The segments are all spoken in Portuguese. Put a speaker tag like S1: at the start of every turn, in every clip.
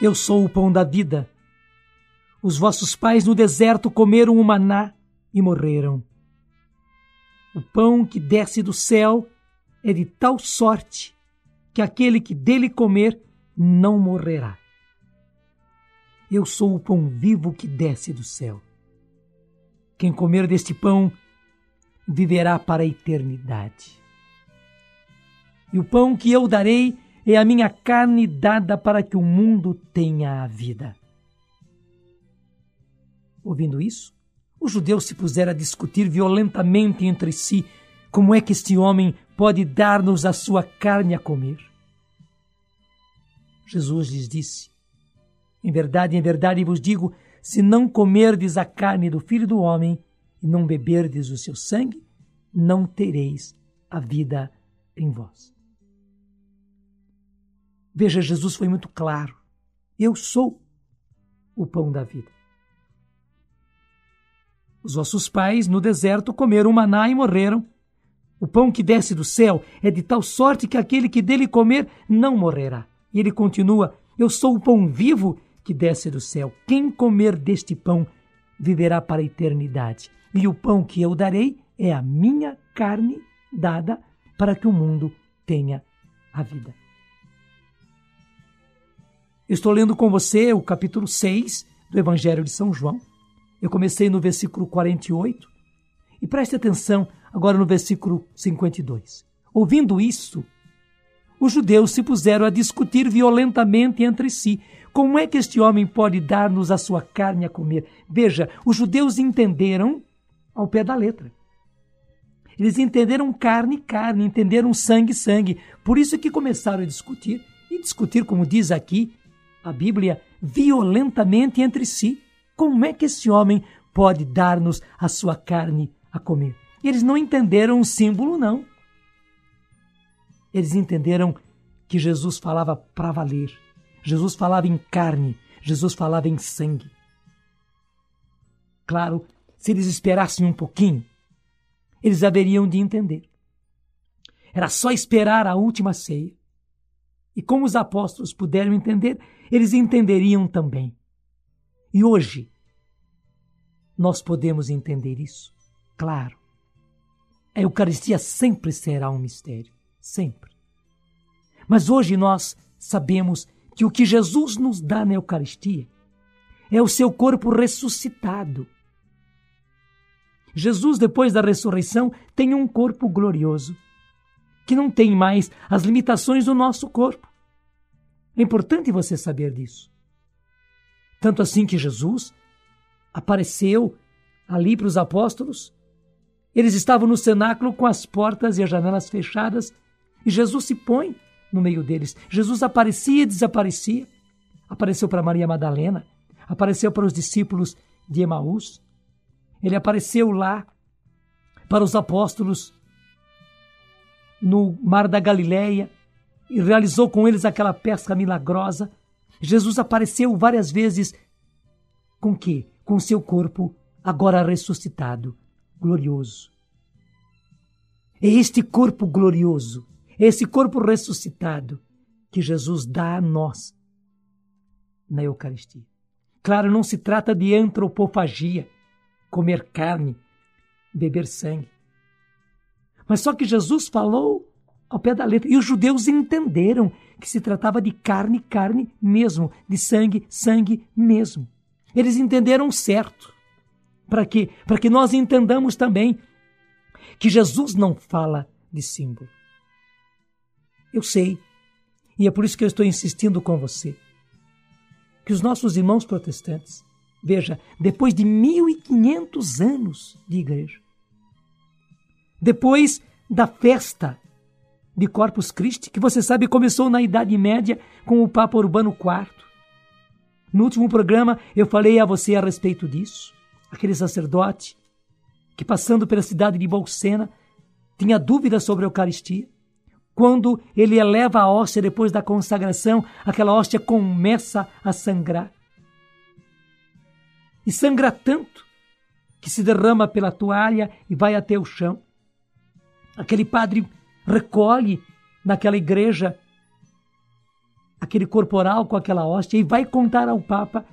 S1: Eu sou o pão da vida. Os vossos pais no deserto comeram o maná e morreram. O pão que desce do céu é de tal sorte que aquele que dele comer não morrerá. Eu sou o pão vivo que desce do céu. Quem comer deste pão viverá para a eternidade. E o pão que eu darei é a minha carne dada para que o mundo tenha a vida. Ouvindo isso, os judeus se puseram a discutir violentamente entre si como é que este homem pode dar-nos a sua carne a comer. Jesus lhes disse: Em verdade, em verdade vos digo, se não comerdes a carne do Filho do Homem e não beberdes o seu sangue, não tereis a vida em vós. Veja, Jesus foi muito claro. Eu sou o pão da vida. Os vossos pais no deserto comeram maná e morreram. O pão que desce do céu é de tal sorte que aquele que dele comer não morrerá. E ele continua: Eu sou o pão vivo que desce do céu. Quem comer deste pão viverá para a eternidade. E o pão que eu darei é a minha carne dada para que o mundo tenha a vida. Estou lendo com você o capítulo 6 do Evangelho de São João. Eu comecei no versículo 48 e preste atenção agora no versículo 52. Ouvindo isso, os judeus se puseram a discutir violentamente entre si. Como é que este homem pode dar-nos a sua carne a comer? Veja, os judeus entenderam ao pé da letra. Eles entenderam carne, carne, entenderam sangue, sangue. Por isso que começaram a discutir, e discutir, como diz aqui, a Bíblia violentamente entre si. Como é que esse homem pode dar-nos a sua carne a comer? Eles não entenderam o símbolo, não. Eles entenderam que Jesus falava para valer. Jesus falava em carne, Jesus falava em sangue. Claro, se eles esperassem um pouquinho, eles haveriam de entender. Era só esperar a última ceia. E como os apóstolos puderam entender, eles entenderiam também. E hoje, nós podemos entender isso? Claro. A Eucaristia sempre será um mistério. Sempre. Mas hoje nós sabemos que o que Jesus nos dá na Eucaristia é o seu corpo ressuscitado. Jesus, depois da ressurreição, tem um corpo glorioso, que não tem mais as limitações do nosso corpo. É importante você saber disso. Tanto assim que Jesus apareceu ali para os apóstolos. Eles estavam no cenáculo com as portas e as janelas fechadas e Jesus se põe no meio deles. Jesus aparecia e desaparecia. Apareceu para Maria Madalena, apareceu para os discípulos de Emaús. Ele apareceu lá para os apóstolos no mar da Galileia e realizou com eles aquela pesca milagrosa. Jesus apareceu várias vezes com que? Com seu corpo agora ressuscitado, glorioso. É este corpo glorioso, é esse corpo ressuscitado que Jesus dá a nós na Eucaristia. Claro, não se trata de antropofagia, comer carne, beber sangue. Mas só que Jesus falou ao pé da letra. E os judeus entenderam que se tratava de carne, carne mesmo, de sangue, sangue mesmo. Eles entenderam certo. Para quê? Para que nós entendamos também que Jesus não fala de símbolo. Eu sei, e é por isso que eu estou insistindo com você, que os nossos irmãos protestantes, veja, depois de 1500 anos de igreja, depois da festa de Corpus Christi, que você sabe começou na Idade Média com o Papa Urbano IV. No último programa eu falei a você a respeito disso. Aquele sacerdote que, passando pela cidade de Bolsena, tinha dúvidas sobre a Eucaristia. Quando ele eleva a hóstia depois da consagração, aquela hóstia começa a sangrar. E sangra tanto que se derrama pela toalha e vai até o chão. Aquele padre recolhe naquela igreja aquele corporal com aquela hóstia e vai contar ao Papa,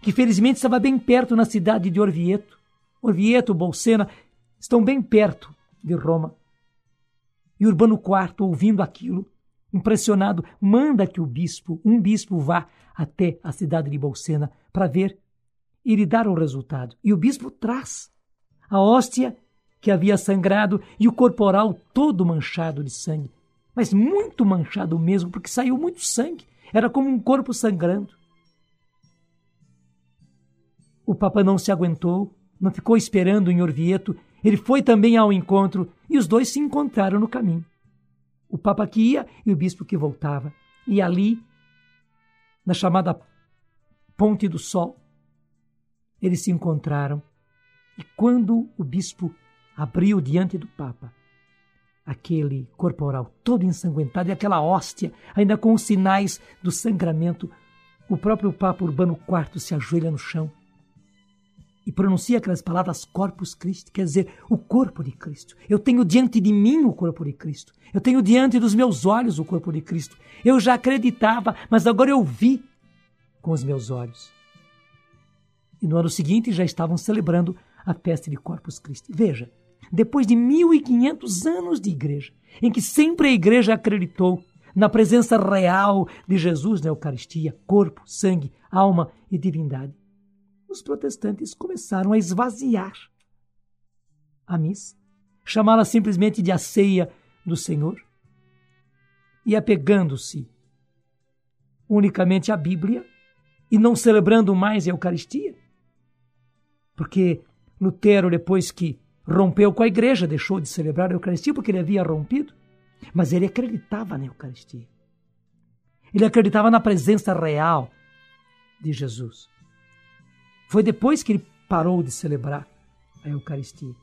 S1: que felizmente estava bem perto na cidade de Orvieto. Orvieto, Bolsena, estão bem perto de Roma. E Urbano IV, ouvindo aquilo, impressionado, manda que o bispo, um bispo, vá até a cidade de Bolsena para ver e lhe dar o resultado. E o bispo traz a hóstia que havia sangrado e o corporal todo manchado de sangue mas muito manchado mesmo, porque saiu muito sangue. Era como um corpo sangrando. O Papa não se aguentou, não ficou esperando em Orvieto, ele foi também ao encontro e os dois se encontraram no caminho. O Papa que ia e o bispo que voltava. E ali, na chamada Ponte do Sol, eles se encontraram. E quando o bispo abriu diante do Papa, aquele corporal todo ensanguentado e aquela hóstia, ainda com os sinais do sangramento, o próprio Papa Urbano IV se ajoelha no chão e pronuncia aquelas palavras Corpus Christi, quer dizer, o corpo de Cristo. Eu tenho diante de mim o corpo de Cristo. Eu tenho diante dos meus olhos o corpo de Cristo. Eu já acreditava, mas agora eu vi com os meus olhos. E no ano seguinte já estavam celebrando a festa de Corpus Christi. Veja, depois de 1500 anos de igreja, em que sempre a igreja acreditou na presença real de Jesus na Eucaristia, corpo, sangue, alma e divindade, os protestantes começaram a esvaziar a missa, chamá-la simplesmente de a ceia do Senhor, e apegando-se unicamente à Bíblia e não celebrando mais a Eucaristia. Porque Lutero, depois que rompeu com a igreja, deixou de celebrar a Eucaristia porque ele havia rompido, mas ele acreditava na Eucaristia. Ele acreditava na presença real de Jesus. Foi depois que ele parou de celebrar a Eucaristia.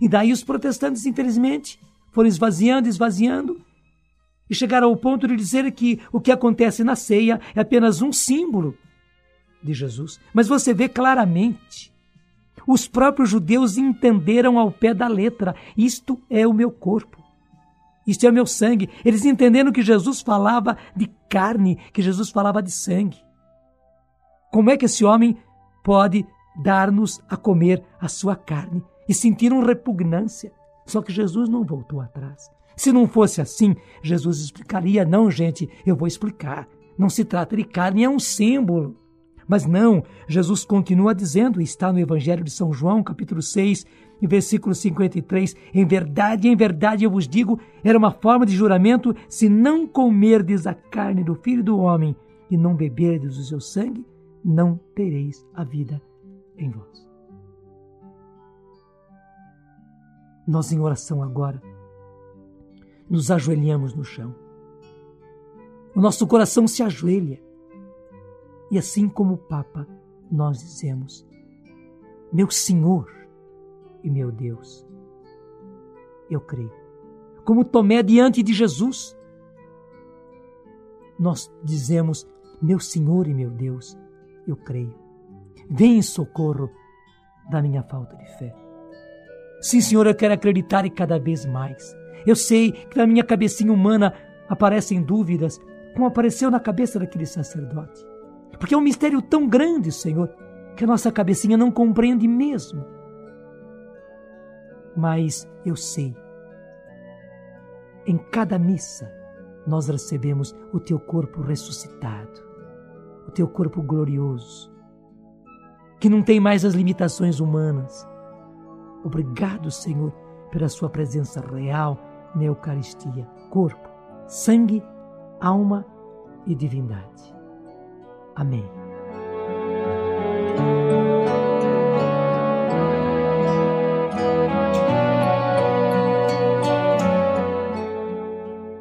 S1: E daí os protestantes, infelizmente, foram esvaziando, esvaziando, e chegaram ao ponto de dizer que o que acontece na ceia é apenas um símbolo de Jesus. Mas você vê claramente os próprios judeus entenderam ao pé da letra: isto é o meu corpo. Isto é o meu sangue. Eles entenderam que Jesus falava de carne, que Jesus falava de sangue. Como é que esse homem pode dar-nos a comer a sua carne? E sentiram repugnância. Só que Jesus não voltou atrás. Se não fosse assim, Jesus explicaria: não, gente, eu vou explicar. Não se trata de carne, é um símbolo. Mas não, Jesus continua dizendo, está no Evangelho de São João, capítulo 6, versículo 53, em verdade, em verdade eu vos digo, era uma forma de juramento, se não comerdes a carne do Filho do Homem e não beberdes o seu sangue, não tereis a vida em vós. Nós em oração agora nos ajoelhamos no chão. O nosso coração se ajoelha e assim como o Papa, nós dizemos: Meu Senhor e meu Deus, eu creio. Como Tomé diante de Jesus, nós dizemos: Meu Senhor e meu Deus, eu creio. Vem em socorro da minha falta de fé. Sim, Senhor, eu quero acreditar e cada vez mais. Eu sei que na minha cabecinha humana aparecem dúvidas, como apareceu na cabeça daquele sacerdote. Porque é um mistério tão grande, Senhor, que a nossa cabecinha não compreende mesmo. Mas eu sei, em cada missa nós recebemos o teu corpo ressuscitado, o teu corpo glorioso, que não tem mais as limitações humanas. Obrigado, Senhor, pela sua presença real na Eucaristia, corpo, sangue, alma e divindade. Amém.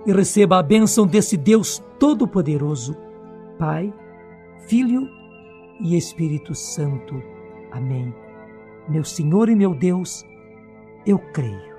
S1: E receba a bênção desse Deus Todo-Poderoso, Pai, Filho e Espírito Santo. Amém. Meu Senhor e meu Deus, eu creio.